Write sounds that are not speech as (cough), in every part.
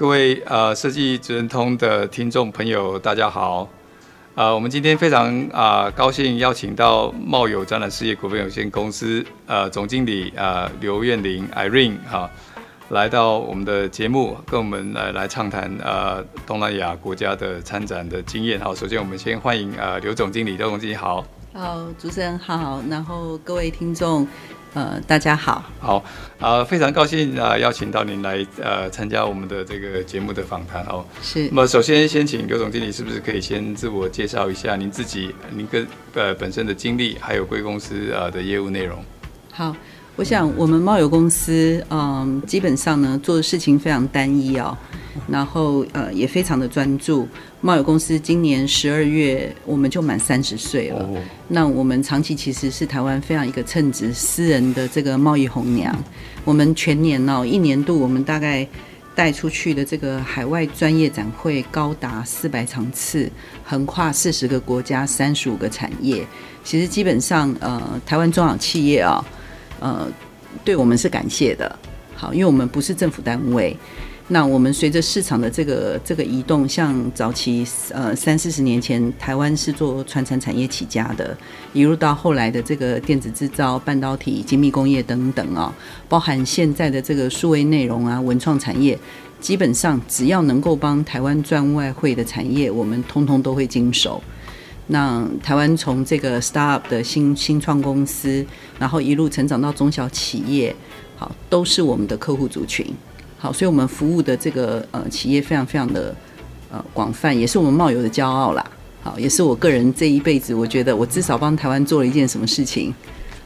各位呃，设计职人通的听众朋友，大家好。呃，我们今天非常啊、呃、高兴邀请到茂友展览事业股份有限公司呃总经理啊、呃、刘苑玲 Irene 哈、啊，来到我们的节目，跟我们来来畅谈呃东南亚国家的参展的经验。好，首先我们先欢迎呃刘总经理，刘总经理好。好，主持人好，然后各位听众。呃，大家好，好，啊、呃，非常高兴啊、呃，邀请到您来呃参加我们的这个节目的访谈哦。是。那么首先先请刘总经理是不是可以先自我介绍一下您自己，您跟呃本身的经历，还有贵公司呃的业务内容。好，我想我们贸友公司嗯，基本上呢做的事情非常单一哦。然后呃也非常的专注。贸友公司今年十二月我们就满三十岁了。Oh. 那我们长期其实是台湾非常一个称职私人的这个贸易红娘。我们全年呢、哦、一年度我们大概带出去的这个海外专业展会高达四百场次，横跨四十个国家三十五个产业。其实基本上呃台湾中小企业啊、哦、呃对我们是感谢的。好，因为我们不是政府单位。那我们随着市场的这个这个移动，像早期呃三四十年前，台湾是做传产产业起家的，一路到后来的这个电子制造、半导体、精密工业等等啊、哦，包含现在的这个数位内容啊、文创产业，基本上只要能够帮台湾赚外汇的产业，我们通通都会经手。那台湾从这个 startup 的新新创公司，然后一路成长到中小企业，好，都是我们的客户族群。好，所以我们服务的这个呃企业非常非常的呃广泛，也是我们贸友的骄傲啦。好，也是我个人这一辈子，我觉得我至少帮台湾做了一件什么事情。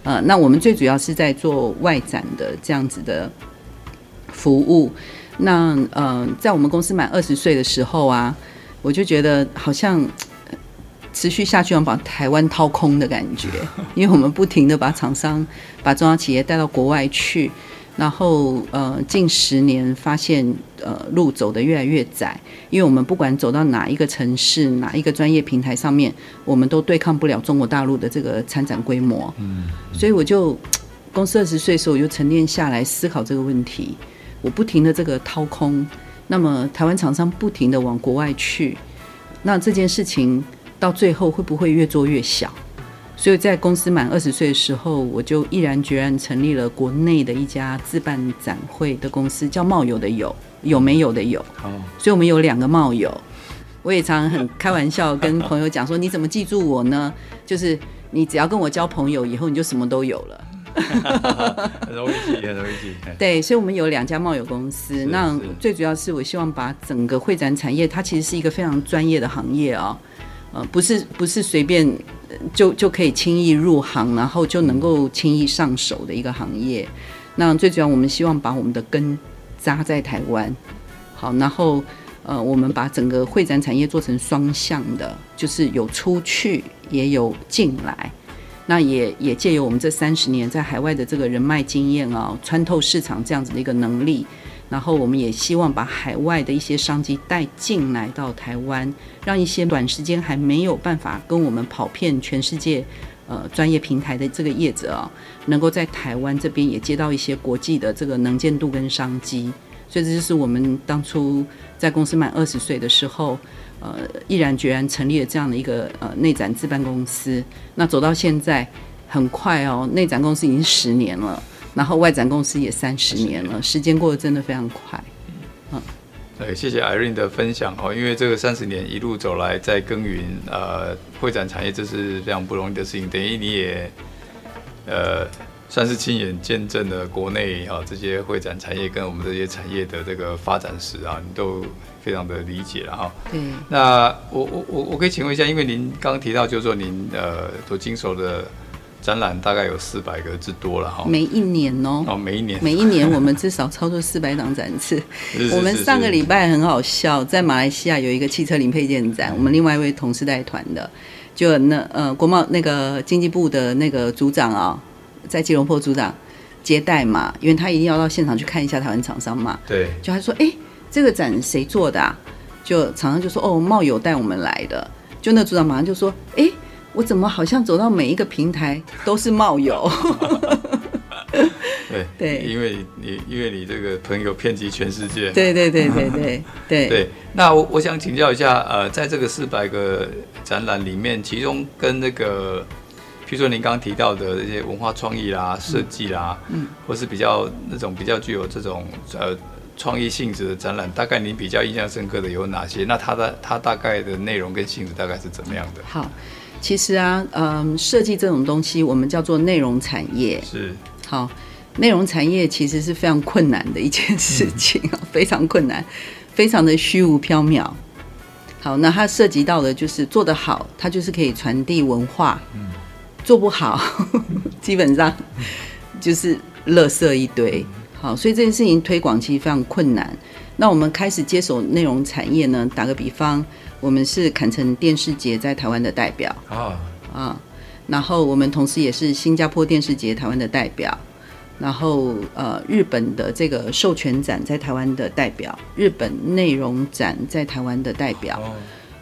呃，那我们最主要是在做外展的这样子的服务。那呃，在我们公司满二十岁的时候啊，我就觉得好像持续下去要把台湾掏空的感觉，(laughs) 因为我们不停的把厂商、把中小企业带到国外去。然后，呃，近十年发现，呃，路走得越来越窄，因为我们不管走到哪一个城市、哪一个专业平台上面，我们都对抗不了中国大陆的这个参展规模。嗯，嗯，所以我就公司二十岁的时候，我就沉淀下来思考这个问题。我不停的这个掏空，那么台湾厂商不停的往国外去，那这件事情到最后会不会越做越小？所以在公司满二十岁的时候，我就毅然决然成立了国内的一家自办展会的公司，叫茂友的友，有没有的有。哦。所以我们有两个茂友。我也常常很开玩笑跟朋友讲说：“你怎么记住我呢？就是你只要跟我交朋友，以后你就什么都有了。(laughs) ”很容易记，很容易记。(laughs) 对，所以我们有两家茂友公司。那最主要是我希望把整个会展产业，它其实是一个非常专业的行业啊、哦，呃，不是不是随便。就就可以轻易入行，然后就能够轻易上手的一个行业。那最主要，我们希望把我们的根扎在台湾。好，然后呃，我们把整个会展产业做成双向的，就是有出去也有进来。那也也借由我们这三十年在海外的这个人脉经验啊，穿透市场这样子的一个能力。然后我们也希望把海外的一些商机带进来到台湾，让一些短时间还没有办法跟我们跑遍全世界，呃，专业平台的这个业者啊，能够在台湾这边也接到一些国际的这个能见度跟商机。所以这就是我们当初在公司满二十岁的时候，呃，毅然决然成立了这样的一个呃内展自办公司。那走到现在，很快哦，内展公司已经十年了。然后外展公司也三十年了，时间过得真的非常快。嗯，对，谢谢 Irene 的分享哦，因为这个三十年一路走来，在耕耘呃会展产业，这是非常不容易的事情。等于你也呃算是亲眼见证了国内啊这些会展产业跟我们这些产业的这个发展史啊，你都非常的理解了哈。对。那我我我我可以请问一下，因为您刚刚提到就是说您呃所经手的。展览大概有四百个之多了哈。每一年哦，哦，每一年，每一年我们至少操作四百档展次。(laughs) 是是是是我们上个礼拜很好笑，在马来西亚有一个汽车零配件展，我们另外一位同事带团的，就那呃国贸那个经济部的那个组长啊、哦，在吉隆坡组长接待嘛，因为他一定要到现场去看一下台湾厂商嘛。对，就他说，哎、欸，这个展谁做的啊？就厂商就说，哦，贸友带我们来的。就那组长马上就说，哎、欸。我怎么好像走到每一个平台都是冒友？(laughs) 对对，因为你因为你这个朋友遍及全世界。对对对对对 (laughs) 对对。那我我想请教一下，呃，在这个四百个展览里面，其中跟那个，譬如说您刚刚提到的这些文化创意啦、设计啦，嗯，或是比较那种比较具有这种呃创意性质的展览，大概您比较印象深刻的有哪些？那它的它大概的内容跟性质大概是怎么样的？好。其实啊，嗯，设计这种东西，我们叫做内容产业。是，好，内容产业其实是非常困难的一件事情，嗯、(laughs) 非常困难，非常的虚无缥缈。好，那它涉及到的就是做得好，它就是可以传递文化；嗯、做不好，(laughs) 基本上就是垃圾一堆。好，所以这件事情推广其实非常困难。那我们开始接手内容产业呢？打个比方。我们是坎城电视节在台湾的代表啊啊，然后我们同时也是新加坡电视节台湾的代表，然后呃日本的这个授权展在台湾的代表，日本内容展在台湾的代表，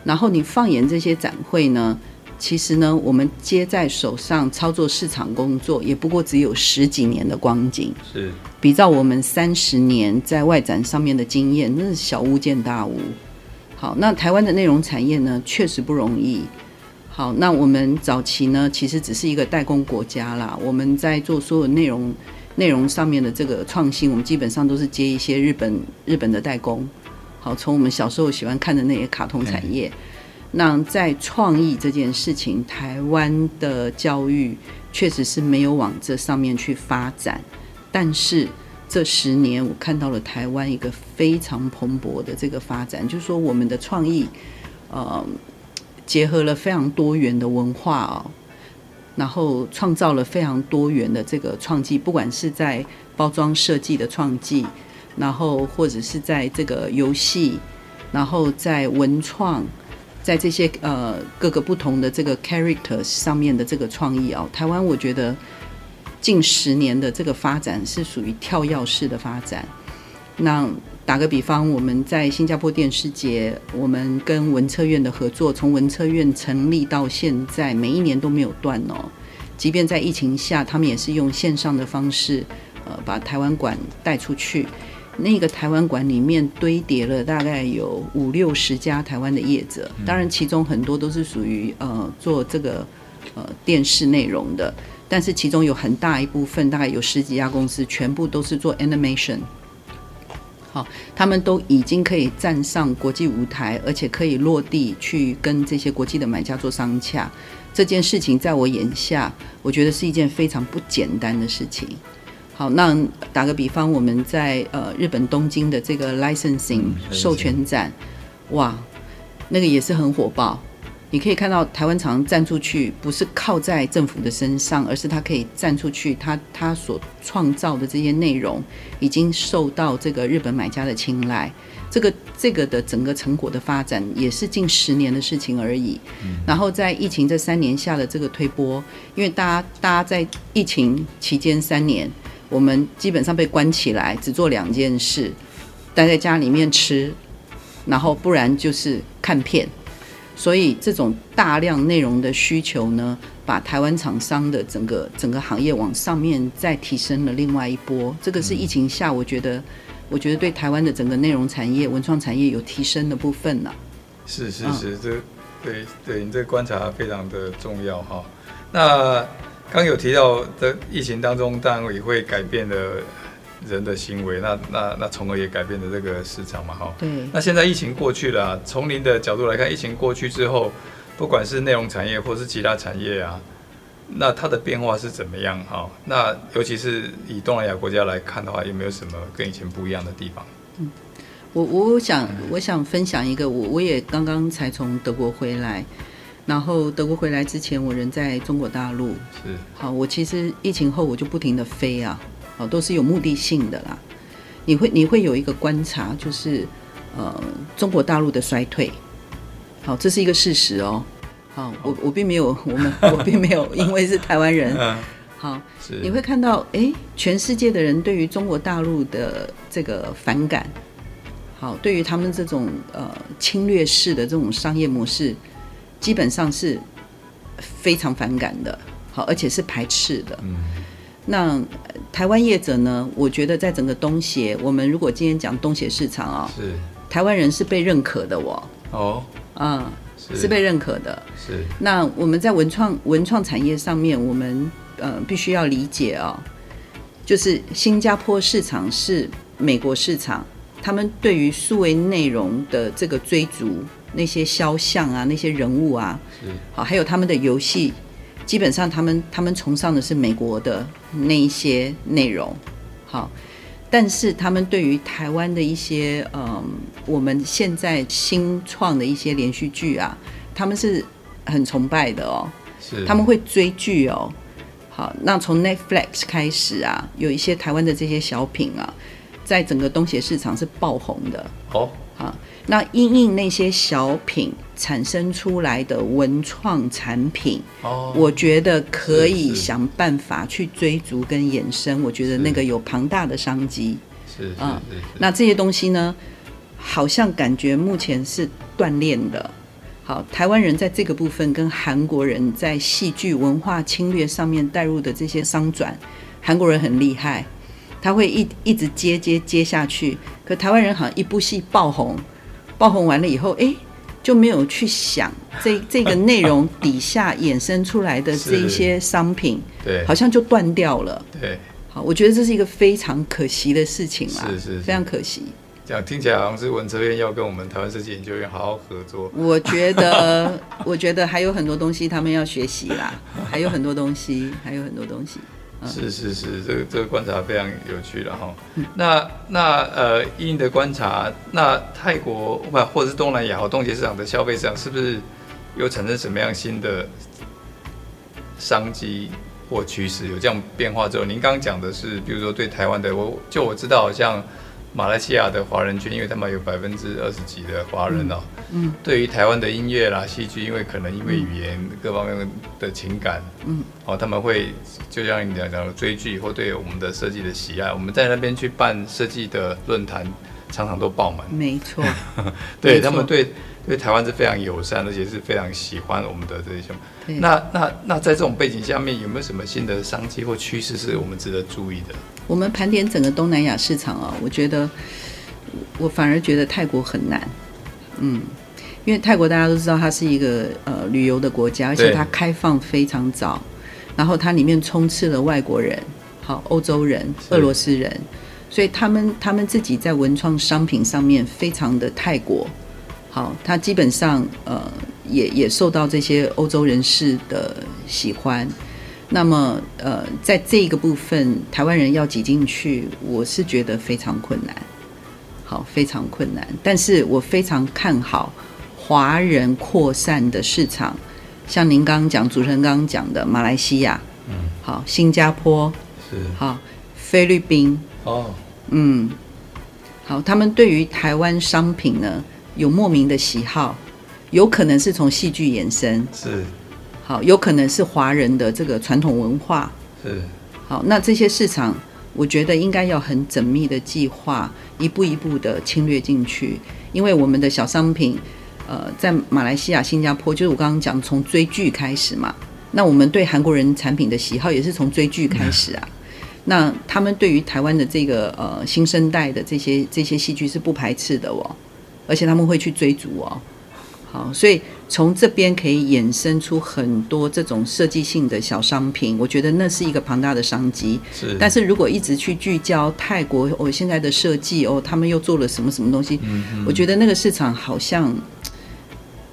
然后你放眼这些展会呢，其实呢我们接在手上操作市场工作，也不过只有十几年的光景，是比照我们三十年在外展上面的经验，那是小巫见大巫。好，那台湾的内容产业呢，确实不容易。好，那我们早期呢，其实只是一个代工国家啦。我们在做所有内容内容上面的这个创新，我们基本上都是接一些日本日本的代工。好，从我们小时候喜欢看的那些卡通产业，那在创意这件事情，台湾的教育确实是没有往这上面去发展，但是。这十年，我看到了台湾一个非常蓬勃的这个发展，就是说我们的创意，呃，结合了非常多元的文化哦，然后创造了非常多元的这个创技，不管是在包装设计的创技，然后或者是在这个游戏，然后在文创，在这些呃各个不同的这个 characters 上面的这个创意哦，台湾我觉得。近十年的这个发展是属于跳跃式的发展。那打个比方，我们在新加坡电视节，我们跟文策院的合作，从文策院成立到现在，每一年都没有断哦。即便在疫情下，他们也是用线上的方式，呃，把台湾馆带出去。那个台湾馆里面堆叠了大概有五六十家台湾的业者，当然其中很多都是属于呃做这个呃电视内容的。但是其中有很大一部分，大概有十几家公司，全部都是做 animation。好，他们都已经可以站上国际舞台，而且可以落地去跟这些国际的买家做商洽。这件事情在我眼下，我觉得是一件非常不简单的事情。好，那打个比方，我们在呃日本东京的这个 licensing 授权展，哇，那个也是很火爆。你可以看到台湾厂站出去，不是靠在政府的身上，而是它可以站出去，它它所创造的这些内容已经受到这个日本买家的青睐。这个这个的整个成果的发展也是近十年的事情而已。然后在疫情这三年下的这个推波，因为大家大家在疫情期间三年，我们基本上被关起来，只做两件事：待在家里面吃，然后不然就是看片。所以这种大量内容的需求呢，把台湾厂商的整个整个行业往上面再提升了另外一波。这个是疫情下，我觉得，我觉得对台湾的整个内容产业、文创产业有提升的部分了。是是是，这对对你这观察非常的重要哈。那刚有提到的疫情当中，当然也会改变了。人的行为，那那那从而也改变了这个市场嘛，哈。对。那现在疫情过去了，从您的角度来看，疫情过去之后，不管是内容产业或是其他产业啊，那它的变化是怎么样？哈，那尤其是以东南亚国家来看的话，有没有什么跟以前不一样的地方？嗯，我我想我想分享一个，我我也刚刚才从德国回来，然后德国回来之前，我人在中国大陆。是。好，我其实疫情后我就不停的飞啊，好，都是有目的性的啦。你会你会有一个观察，就是呃中国大陆的衰退。好，这是一个事实哦。好，我我并没有我们 (laughs) 我并没有因为是台湾人。(laughs) 好，是。你会看到哎，全世界的人对于中国大陆的这个反感。好，对于他们这种呃侵略式的这种商业模式。基本上是非常反感的，好，而且是排斥的。嗯，那台湾业者呢？我觉得在整个东协，我们如果今天讲东协市场啊、哦，是台湾人是被认可的哦。哦，嗯，是，是被认可的。是。那我们在文创文创产业上面，我们呃必须要理解啊、哦，就是新加坡市场是美国市场，他们对于数位内容的这个追逐。那些肖像啊，那些人物啊，好，还有他们的游戏，基本上他们他们崇尚的是美国的那一些内容，好，但是他们对于台湾的一些嗯，我们现在新创的一些连续剧啊，他们是很崇拜的哦，是，他们会追剧哦，好，那从 Netflix 开始啊，有一些台湾的这些小品啊，在整个东协市场是爆红的，哦，好。那因应那些小品产生出来的文创产品，哦，我觉得可以想办法去追逐跟衍生。我觉得那个有庞大的商机，是啊。那这些东西呢，好像感觉目前是锻炼的。好，台湾人在这个部分跟韩国人在戏剧文化侵略上面带入的这些商转，韩国人很厉害，他会一一直接接接下去。可台湾人好像一部戏爆红。爆红完了以后，哎，就没有去想这 (laughs) 这个内容底下衍生出来的这一些商品，对，好像就断掉了。对，好，我觉得这是一个非常可惜的事情啦，是是，是，非常可惜。这样听起来好像是文策院要跟我们台湾设计研究院好好合作。我觉得，(laughs) 我觉得还有很多东西他们要学习啦，还有很多东西，还有很多东西。是是是，这个这个观察非常有趣的哈。那那呃，依你的观察，那泰国不或者是东南亚和东协市场的消费市场，是不是有产生什么样新的商机或趋势？有这样变化之后，您刚刚讲的是，比如说对台湾的，我就我知道好像。马来西亚的华人圈，因为他们有百分之二十几的华人哦。嗯。对于台湾的音乐啦、戏剧，因为可能因为语言各方面的情感，嗯。哦，他们会就像你讲讲的追剧，或对我们的设计的喜爱，我们在那边去办设计的论坛，常常都爆满。没错。(laughs) 对他们对对台湾是非常友善，而且是非常喜欢我们的这些。那那那在这种背景下面，有没有什么新的商机或趋势是我们值得注意的？我们盘点整个东南亚市场啊，我觉得我反而觉得泰国很难，嗯，因为泰国大家都知道它是一个呃旅游的国家，而且它开放非常早，然后它里面充斥了外国人，好，欧洲人、俄罗斯人，所以他们他们自己在文创商品上面非常的泰国，好，他基本上呃也也受到这些欧洲人士的喜欢。那么，呃，在这个部分，台湾人要挤进去，我是觉得非常困难，好，非常困难。但是我非常看好华人扩散的市场，像您刚刚讲，主持人刚刚讲的马来西亚，嗯，好，新加坡是。好，菲律宾哦，嗯，好，他们对于台湾商品呢有莫名的喜好，有可能是从戏剧延伸。是。好，有可能是华人的这个传统文化。是。好，那这些市场，我觉得应该要很缜密的计划，一步一步的侵略进去，因为我们的小商品，呃，在马来西亚、新加坡，就是我刚刚讲从追剧开始嘛，那我们对韩国人产品的喜好也是从追剧开始啊，那他们对于台湾的这个呃新生代的这些这些戏剧是不排斥的哦，而且他们会去追逐哦。好，所以从这边可以衍生出很多这种设计性的小商品，我觉得那是一个庞大的商机。是，但是如果一直去聚焦泰国哦，现在的设计哦，他们又做了什么什么东西？嗯嗯，我觉得那个市场好像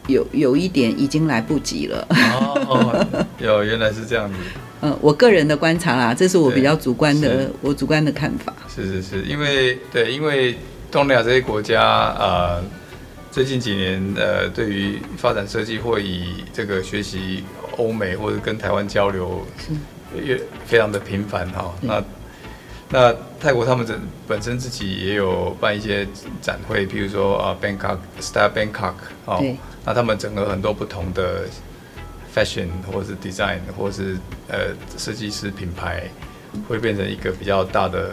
有有一点已经来不及了。哦，(laughs) 有原来是这样子。嗯，我个人的观察啦，这是我比较主观的，我主观的看法。是是是，因为对，因为东南亚这些国家呃。最近几年，呃，对于发展设计或以这个学习欧美或者跟台湾交流，越非常的频繁哈。那那泰国他们本本身自己也有办一些展会，譬如说啊，Bangkok Style Bangkok 哦，那他们整个很多不同的 fashion 或是 design 或是呃设计师品牌，会变成一个比较大的。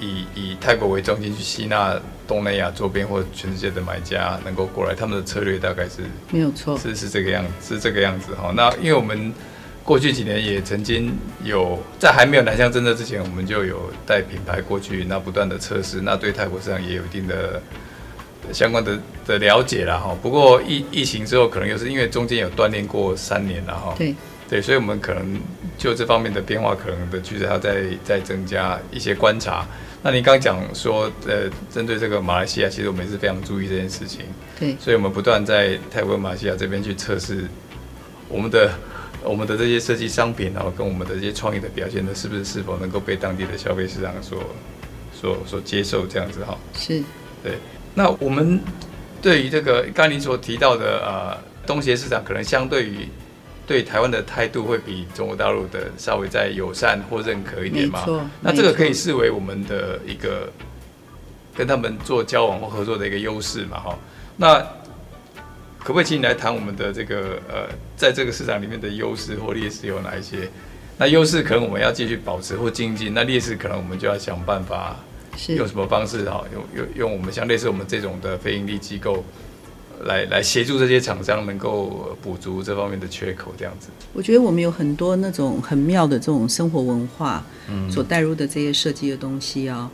以以泰国为中心去吸纳东南亚周边或全世界的买家能够过来，他们的策略大概是没有错，是是这个样子，是这个样子哈。那因为我们过去几年也曾经有在还没有南向政策之前，我们就有带品牌过去，那不断的测试，那对泰国市场也有一定的相关的的了解了哈。不过疫疫情之后，可能又是因为中间有锻炼过三年了哈。对对，所以我们可能就这方面的变化，可能的趋势还要再再增加一些观察。那您刚讲说，呃，针对这个马来西亚，其实我们也是非常注意这件事情。对，所以我们不断在泰国、马来西亚这边去测试我们的我们的这些设计商品，然后跟我们的这些创意的表现呢，是不是是否能够被当地的消费市场所所所接受？这样子哈。是。对。那我们对于这个刚刚您所提到的呃东协市场，可能相对于。对台湾的态度会比中国大陆的稍微再友善或认可一点嘛？那这个可以视为我们的一个跟他们做交往或合作的一个优势嘛？哈，那可不可以请你来谈我们的这个呃，在这个市场里面的优势或劣势有哪一些？那优势可能我们要继续保持或精进，那劣势可能我们就要想办法用什么方式哈？用用用我们像类似我们这种的非盈利机构。来来协助这些厂商能够补足这方面的缺口，这样子。我觉得我们有很多那种很妙的这种生活文化，所带入的这些设计的东西啊，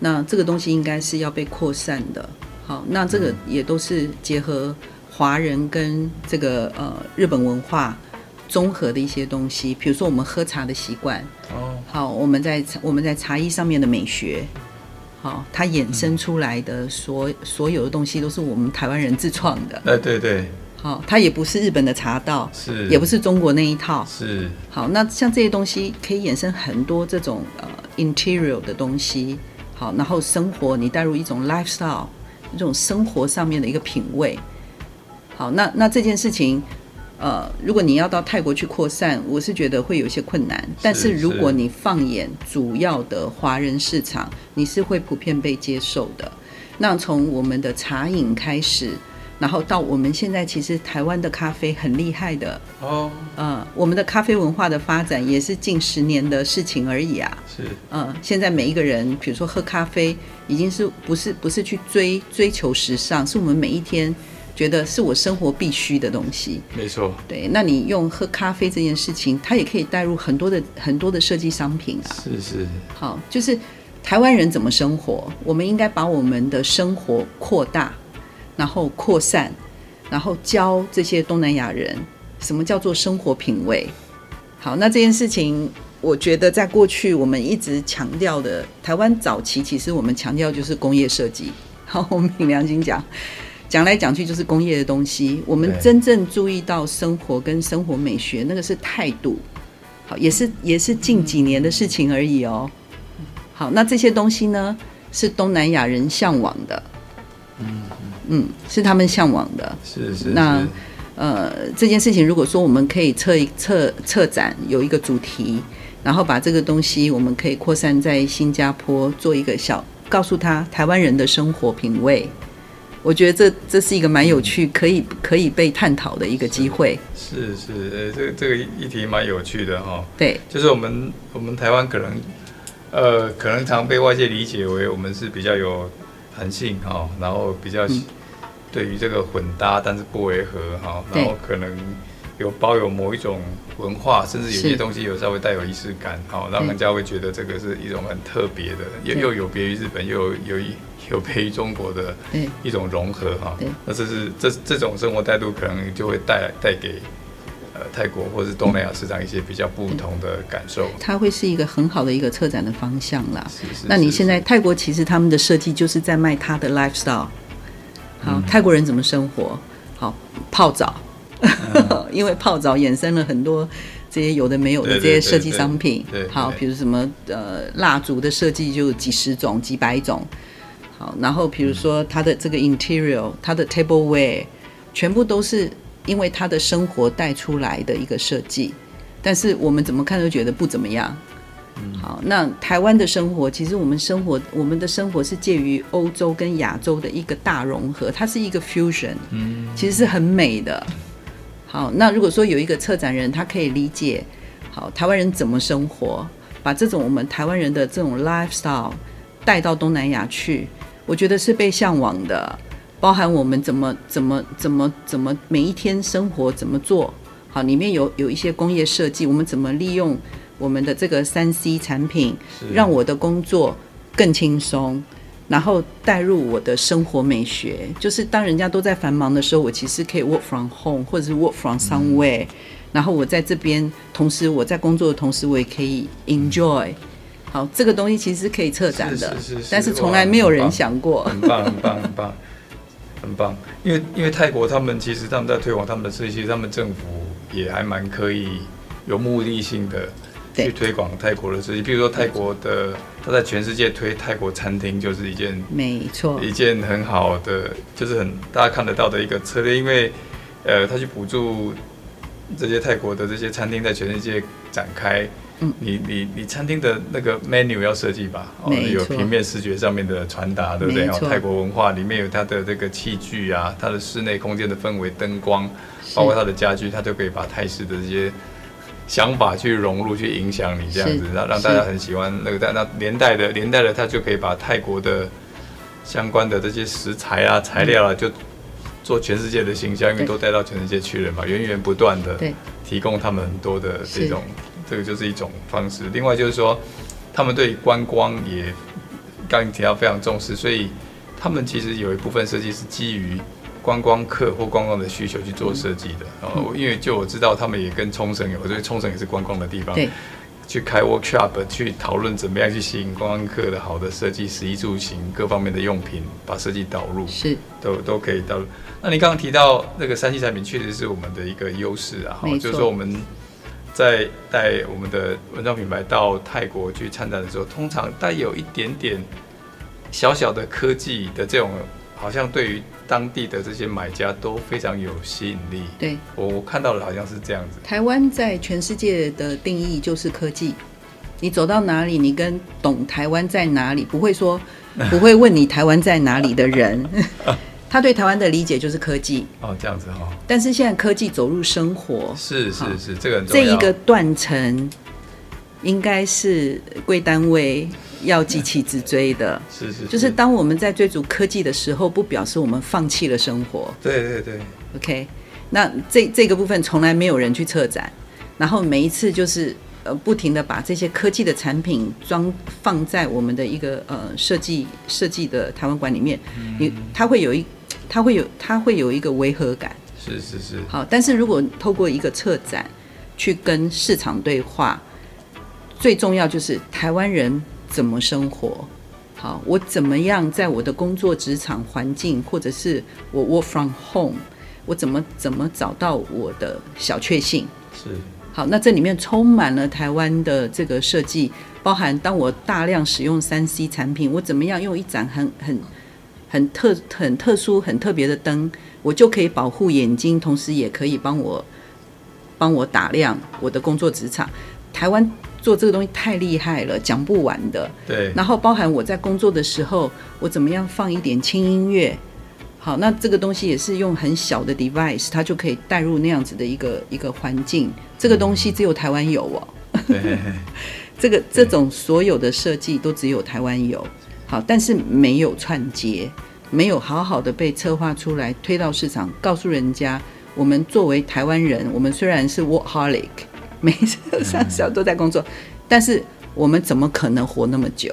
那这个东西应该是要被扩散的。好，那这个也都是结合华人跟这个呃日本文化综合的一些东西，比如说我们喝茶的习惯。哦。好，我们在我们在茶艺上面的美学。好，它衍生出来的所所有的东西都是我们台湾人自创的。哎，对对。好，它也不是日本的茶道，是，也不是中国那一套。是。好，那像这些东西可以衍生很多这种呃 interior 的东西。好，然后生活你带入一种 lifestyle，一种生活上面的一个品味。好，那那这件事情。呃，如果你要到泰国去扩散，我是觉得会有些困难。但是如果你放眼主要的华人市场，你是会普遍被接受的。那从我们的茶饮开始，然后到我们现在，其实台湾的咖啡很厉害的哦。呃，我们的咖啡文化的发展也是近十年的事情而已啊。是。呃，现在每一个人，比如说喝咖啡，已经是不是不是去追追求时尚，是我们每一天。觉得是我生活必须的东西，没错。对，那你用喝咖啡这件事情，它也可以带入很多的很多的设计商品啊。是是。好，就是台湾人怎么生活，我们应该把我们的生活扩大，然后扩散，然后教这些东南亚人什么叫做生活品味。好，那这件事情，我觉得在过去我们一直强调的，台湾早期其实我们强调就是工业设计。好，(laughs) 我们凭良心讲。讲来讲去就是工业的东西，我们真正注意到生活跟生活美学，那个是态度，好，也是也是近几年的事情而已哦。好，那这些东西呢，是东南亚人向往的，嗯嗯，是他们向往的，是是。那呃，这件事情如果说我们可以策一策策展有一个主题，然后把这个东西我们可以扩散在新加坡，做一个小，告诉他台湾人的生活品味。我觉得这这是一个蛮有趣，可以可以被探讨的一个机会。是是，呃，这个这个议题蛮有趣的哈。对，就是我们我们台湾可能，呃，可能常被外界理解为我们是比较有弹性哈，然后比较对于这个混搭，但是不违和哈，然后可能有包有某一种文化，甚至有些东西有稍微带有仪式感，好，让人家会觉得这个是一种很特别的，又又有别于日本，又有有一。有别于中国的一种融合哈，那这是这这种生活态度可能就会带带给呃泰国或是东南亚市场一些比较不同的感受。它会是一个很好的一个策展的方向啦。是是。那你现在泰国其实他们的设计就是在卖他的 lifestyle。好，嗯、泰国人怎么生活？好，泡澡，嗯、(laughs) 因为泡澡衍生了很多这些有的没有的这些设计商品。对，对，对，对，对，好，比如什么呃蜡烛的设计就几十种几百种。好，然后比如说它的这个 interior，它的 tableware，全部都是因为他的生活带出来的一个设计，但是我们怎么看都觉得不怎么样。好，那台湾的生活，其实我们生活，我们的生活是介于欧洲跟亚洲的一个大融合，它是一个 fusion，嗯，其实是很美的。好，那如果说有一个策展人，他可以理解，好，台湾人怎么生活，把这种我们台湾人的这种 lifestyle 带到东南亚去，我觉得是被向往的，包含我们怎么怎么怎么怎么每一天生活怎么做，好，里面有有一些工业设计，我们怎么利用。我们的这个三 C 产品，让我的工作更轻松，然后带入我的生活美学。就是当人家都在繁忙的时候，我其实可以 work from home，或者是 work from somewhere。然后我在这边，同时我在工作的同时，我也可以 enjoy。好，这个东西其实是可以策展的，是是是，但是从来没有人想过。很棒，很棒，很棒，很棒。因为因为泰国他们其实他们在推广他们的设计，他们政府也还蛮可以有目的性的。去推广泰国的设计，比如说泰国的，他在全世界推泰国餐厅，就是一件没错，一件很好的，就是很大家看得到的一个策略。因为，呃，他去补助这些泰国的这些餐厅在全世界展开。嗯，你你你餐厅的那个 menu 要设计吧？哦，有平面视觉上面的传达，对不对？哦，泰国文化里面有它的这个器具啊，它的室内空间的氛围、灯光，包括它的家具，它都可以把泰式的这些。想法去融入，去影响你这样子，让让大家很喜欢那个，但那连带的连带的，他就可以把泰国的相关的这些食材啊、材料啊，就做全世界的形象，因为都带到全世界去了嘛，源源不断的提供他们很多的这种，这个就是一种方式。另外就是说，他们对观光也刚刚提到非常重视，所以他们其实有一部分设计是基于。观光客或观光的需求去做设计的，然后因为就我知道他们也跟冲绳有，所以冲绳也是观光的地方，对，去开 workshop 去讨论怎么样去吸引观光客的好的设计，食衣住行各方面的用品，把设计导入，是。都都可以导入。那你刚刚提到那个三 C 产品，确实是我们的一个优势啊，就是说我们在带我们的文创品牌到泰国去参展的时候，通常带有一点点小小的科技的这种。好像对于当地的这些买家都非常有吸引力。对，我我看到的好像是这样子。台湾在全世界的定义就是科技。你走到哪里，你跟懂台湾在哪里，不会说 (laughs) 不会问你台湾在哪里的人，(laughs) 他对台湾的理解就是科技。哦，这样子哈、哦。但是现在科技走入生活，是是是，这个。这一个断层应该是贵单位。要急起直追的，是是，就是当我们在追逐科技的时候，不表示我们放弃了生活。对对对，OK，那这这个部分从来没有人去策展，然后每一次就是呃不停的把这些科技的产品装放在我们的一个呃设计设计的台湾馆里面，你它会有一它会有它会有一个违和感。是是是。好，但是如果透过一个策展去跟市场对话，最重要就是台湾人。怎么生活？好，我怎么样在我的工作职场环境，或者是我 work from home，我怎么怎么找到我的小确幸？是。好，那这里面充满了台湾的这个设计，包含当我大量使用三 C 产品，我怎么样用一盏很很很特很特殊很特别的灯，我就可以保护眼睛，同时也可以帮我帮我打亮我的工作职场。台湾。做这个东西太厉害了，讲不完的。对。然后包含我在工作的时候，我怎么样放一点轻音乐？好，那这个东西也是用很小的 device，它就可以带入那样子的一个一个环境。这个东西只有台湾有哦。(laughs) 对。这个这种所有的设计都只有台湾有。好，但是没有串接，没有好好的被策划出来，推到市场，告诉人家，我们作为台湾人，我们虽然是 workaholic。每次上小都在工作，但是我们怎么可能活那么久？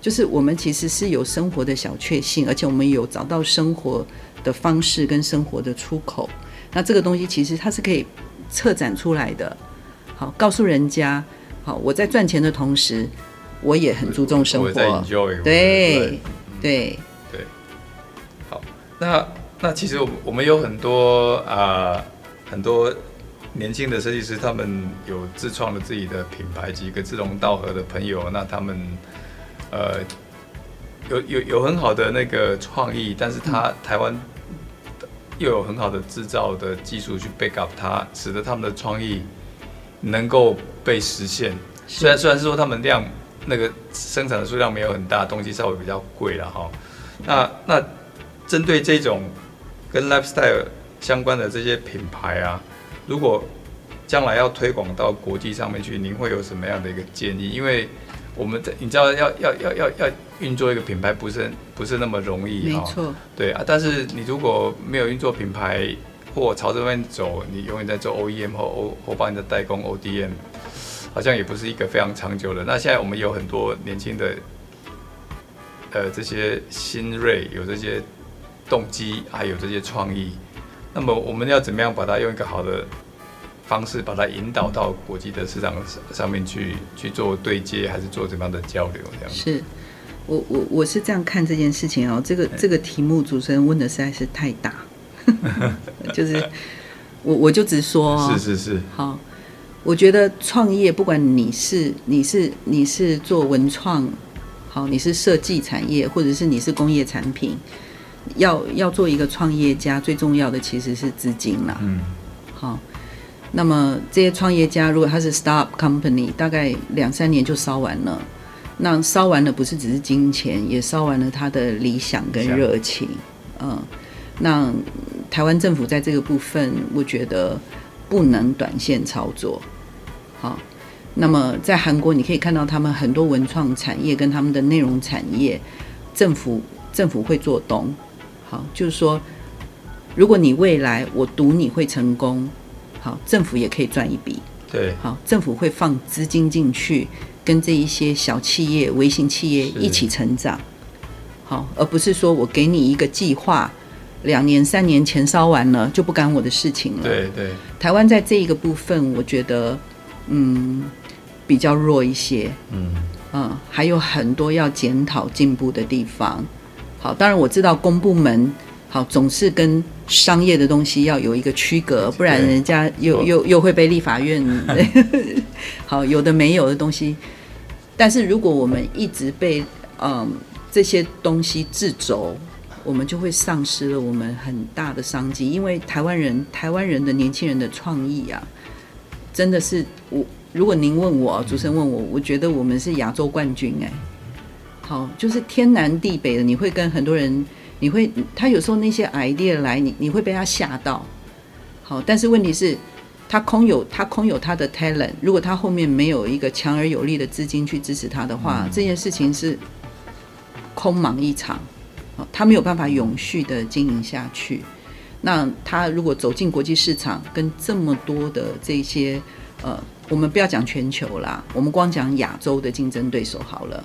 就是我们其实是有生活的小确幸，而且我们有找到生活的方式跟生活的出口。那这个东西其实它是可以策展出来的。好，告诉人家，好，我在赚钱的同时，我也很注重生活。对对对，好，那那其实我我们有很多啊、呃、很多。年轻的设计师，他们有自创了自己的品牌，几个志同道合的朋友，那他们，呃，有有有很好的那个创意，但是他台湾又有很好的制造的技术去 back up 它，使得他们的创意能够被实现。虽然虽然是说他们量那个生产的数量没有很大，东西稍微比较贵了哈。那那针对这种跟 lifestyle 相关的这些品牌啊，如果将来要推广到国际上面去，您会有什么样的一个建议？因为我们在你知道要要要要要运作一个品牌不是不是那么容易哈。没错。对啊，但是你如果没有运作品牌或朝这边走，你永远在做 OEM 或 O 或帮你的代工 ODM，好像也不是一个非常长久的。那现在我们有很多年轻的呃这些新锐，有这些动机，还有这些创意，那么我们要怎么样把它用一个好的方式把它引导到国际的市场上面去去做对接，还是做怎么样的交流？这样是，我我我是这样看这件事情哦。这个这个题目主持人问的实在是太大，(laughs) 就是我我就直说哦，是是是。好，我觉得创业不管你是你是你是做文创，好，你是设计产业，或者是你是工业产品，要要做一个创业家，最重要的其实是资金啦。嗯，好。那么这些创业家，如果他是 startup company，大概两三年就烧完了。那烧完了不是只是金钱，也烧完了他的理想跟热情。嗯，那台湾政府在这个部分，我觉得不能短线操作。好，那么在韩国你可以看到他们很多文创产业跟他们的内容产业，政府政府会做东。好，就是说，如果你未来我赌你会成功。好，政府也可以赚一笔。对，好，政府会放资金进去，跟这一些小企业、微型企业一起成长。好，而不是说我给你一个计划，两年、三年钱烧完了就不干我的事情了。对对。台湾在这一个部分，我觉得嗯比较弱一些。嗯嗯，还有很多要检讨进步的地方。好，当然我知道公部门。好，总是跟商业的东西要有一个区隔，不然人家又又又会被立法院。(laughs) (laughs) 好，有的没有的东西，但是如果我们一直被嗯这些东西制肘，我们就会丧失了我们很大的商机。因为台湾人，台湾人的年轻人的创意啊，真的是我。如果您问我，主持人问我，我觉得我们是亚洲冠军哎。好，就是天南地北的，你会跟很多人。你会，他有时候那些 idea 来，你你会被他吓到。好，但是问题是，他空有他空有他的 talent，如果他后面没有一个强而有力的资金去支持他的话，嗯、这件事情是空忙一场。好他没有办法永续的经营下去。那他如果走进国际市场，跟这么多的这些呃，我们不要讲全球啦，我们光讲亚洲的竞争对手好了。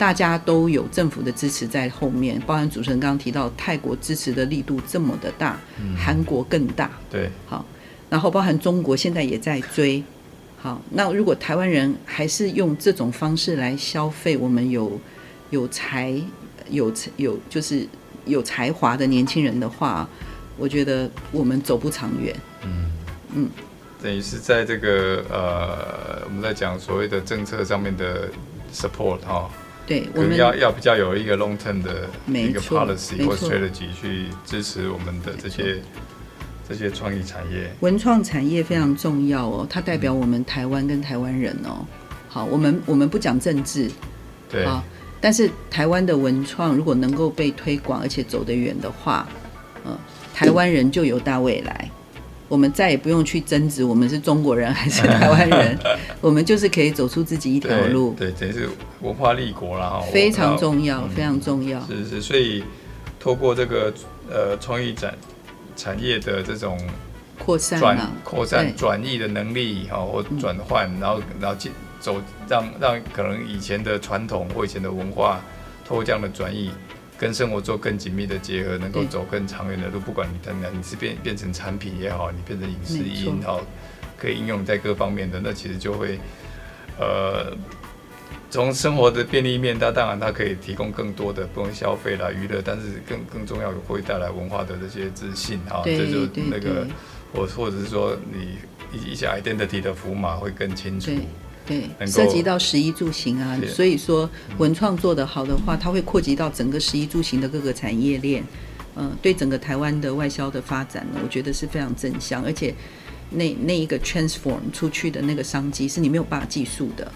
大家都有政府的支持在后面，包含主持人刚刚提到泰国支持的力度这么的大，韩、嗯、国更大。对，好，然后包含中国现在也在追。好，那如果台湾人还是用这种方式来消费我们有有才有有就是有才华的年轻人的话，我觉得我们走不长远。嗯嗯，等于是在这个呃，我们在讲所谓的政策上面的 support 哈。对，我们要要比较有一个 long term 的一个 policy 或 strategy 去支持我们的这些这些创意产业。文创产业非常重要哦，它代表我们台湾跟台湾人哦。好，我们我们不讲政治，对，好，但是台湾的文创如果能够被推广而且走得远的话，嗯，台湾人就有大未来。我们再也不用去争执，我们是中国人还是台湾人，(laughs) 我们就是可以走出自己一条路。对，等于是文化立国了哈。非常重要，非常重要。是是，所以透过这个呃创意展产业的这种扩散、扩散转移的能力哈，或转换，然后然后走让让可能以前的传统或以前的文化，透过这样的转译。跟生活做更紧密的结合，能够走更长远的路。不管你怎么样，你是变变成产品也好，你变成影视音好，可以应用在各方面的，那其实就会，呃，从生活的便利面，它当然它可以提供更多的不用消费啦、娱乐，但是更更重要的会带来文化的这些自信哈，这就那个或或者是说你一一些 identity 的符码会更清楚。对，涉及到十一住行啊，所以说文创做得好的话，它会扩及到整个十一住行的各个产业链，嗯、呃，对整个台湾的外销的发展呢，我觉得是非常正向，而且那那一个 transform 出去的那个商机是你没有办法计数的，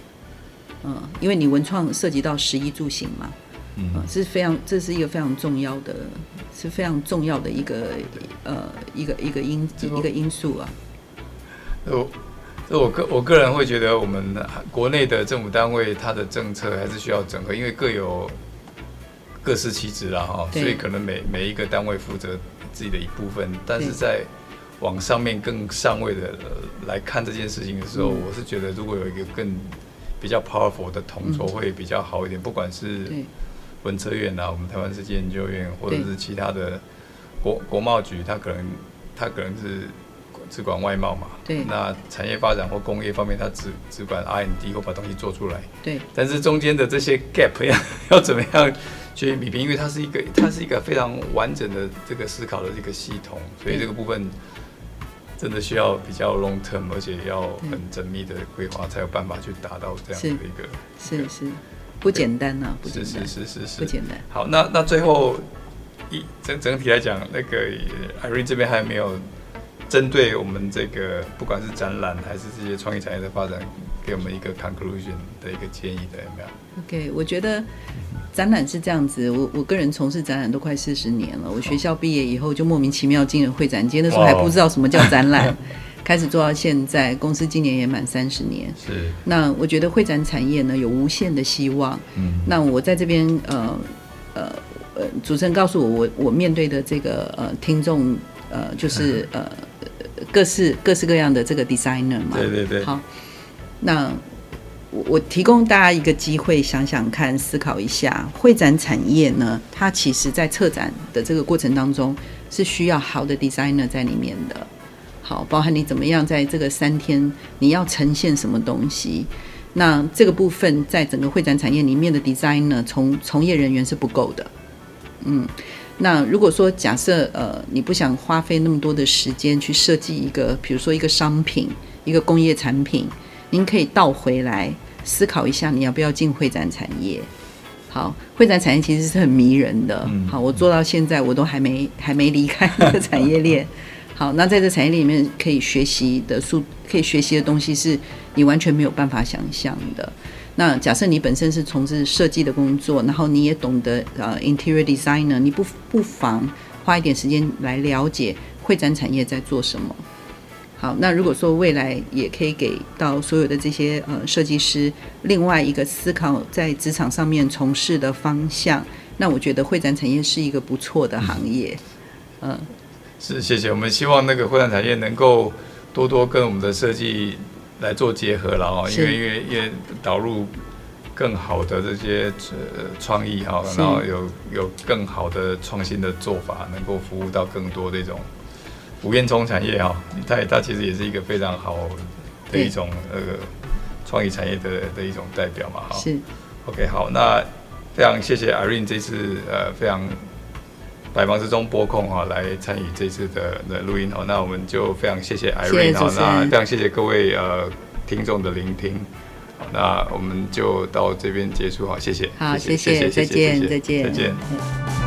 嗯、呃，因为你文创涉及到十一住行嘛，嗯、呃，是非常这是一个非常重要的，是非常重要的一个呃一个一个因一个因素啊，哦。所以我个我个人会觉得，我们国内的政府单位它的政策还是需要整合，因为各有各司其职啦哈，所以可能每每一个单位负责自己的一部分，但是在往上面更上位的来看这件事情的时候，我是觉得如果有一个更比较 powerful 的统筹会比较好一点，不管是文策院啊，我们台湾世界研究院，或者是其他的国国贸局，它可能它可能是。只管外贸嘛，对。那产业发展或工业方面，它只只管 R N D 或把东西做出来，对。但是中间的这些 gap 要 (laughs) 要怎么样去弭平？因为它是一个它是一个非常完整的这个思考的一个系统，所以这个部分真的需要比较 long term，而且要很缜密的规划，才有办法去达到这样的一个是是不简单呐，不简单，是是是是是不简单。好，那那最后一整整体来讲，那个 Irene 这边还没有？针对我们这个，不管是展览还是这些创意产业的发展，给我们一个 conclusion 的一个建议的有没有？OK，我觉得展览是这样子。我我个人从事展览都快四十年了。我学校毕业以后就莫名其妙进了会展界，那时候还不知道什么叫展览，(laughs) 开始做到现在，公司今年也满三十年。是。那我觉得会展产业呢有无限的希望。嗯。那我在这边呃呃呃，主持人告诉我，我我面对的这个呃听众呃就是 (laughs) 呃。各式各式各样的这个 designer 嘛，对对对。好，那我我提供大家一个机会，想想看，思考一下，会展产业呢，它其实在策展的这个过程当中，是需要好的 designer 在里面的。好，包含你怎么样在这个三天，你要呈现什么东西，那这个部分在整个会展产业里面的 designer 从从业人员是不够的，嗯。那如果说假设呃你不想花费那么多的时间去设计一个，比如说一个商品、一个工业产品，您可以倒回来思考一下，你要不要进会展产业？好，会展产业其实是很迷人的。好，我做到现在我都还没还没离开那个产业链。(laughs) 好，那在这产业链里面可以学习的数，可以学习的东西是你完全没有办法想象的。那假设你本身是从事设计的工作，然后你也懂得呃 interior designer，你不不妨花一点时间来了解会展产业在做什么。好，那如果说未来也可以给到所有的这些呃设计师另外一个思考在职场上面从事的方向，那我觉得会展产业是一个不错的行业。嗯、是，谢谢。我们希望那个会展产业能够多多跟我们的设计。来做结合了哦，因为因为因为导入更好的这些呃创意哈，然后有有更好的创新的做法，能够服务到更多这种无烟囱产业哈，它它其实也是一个非常好的一种那个创意产业的的一种代表嘛哈。是，OK 好，那非常谢谢 Irene 这次呃非常。百忙之中拨空哈来参与这次的的录音哦，那我们就非常谢谢 Irene 哈，那非常谢谢各位呃听众的聆听，那我们就到这边结束哈，谢谢，好，谢谢，谢谢，再见，再见，再见。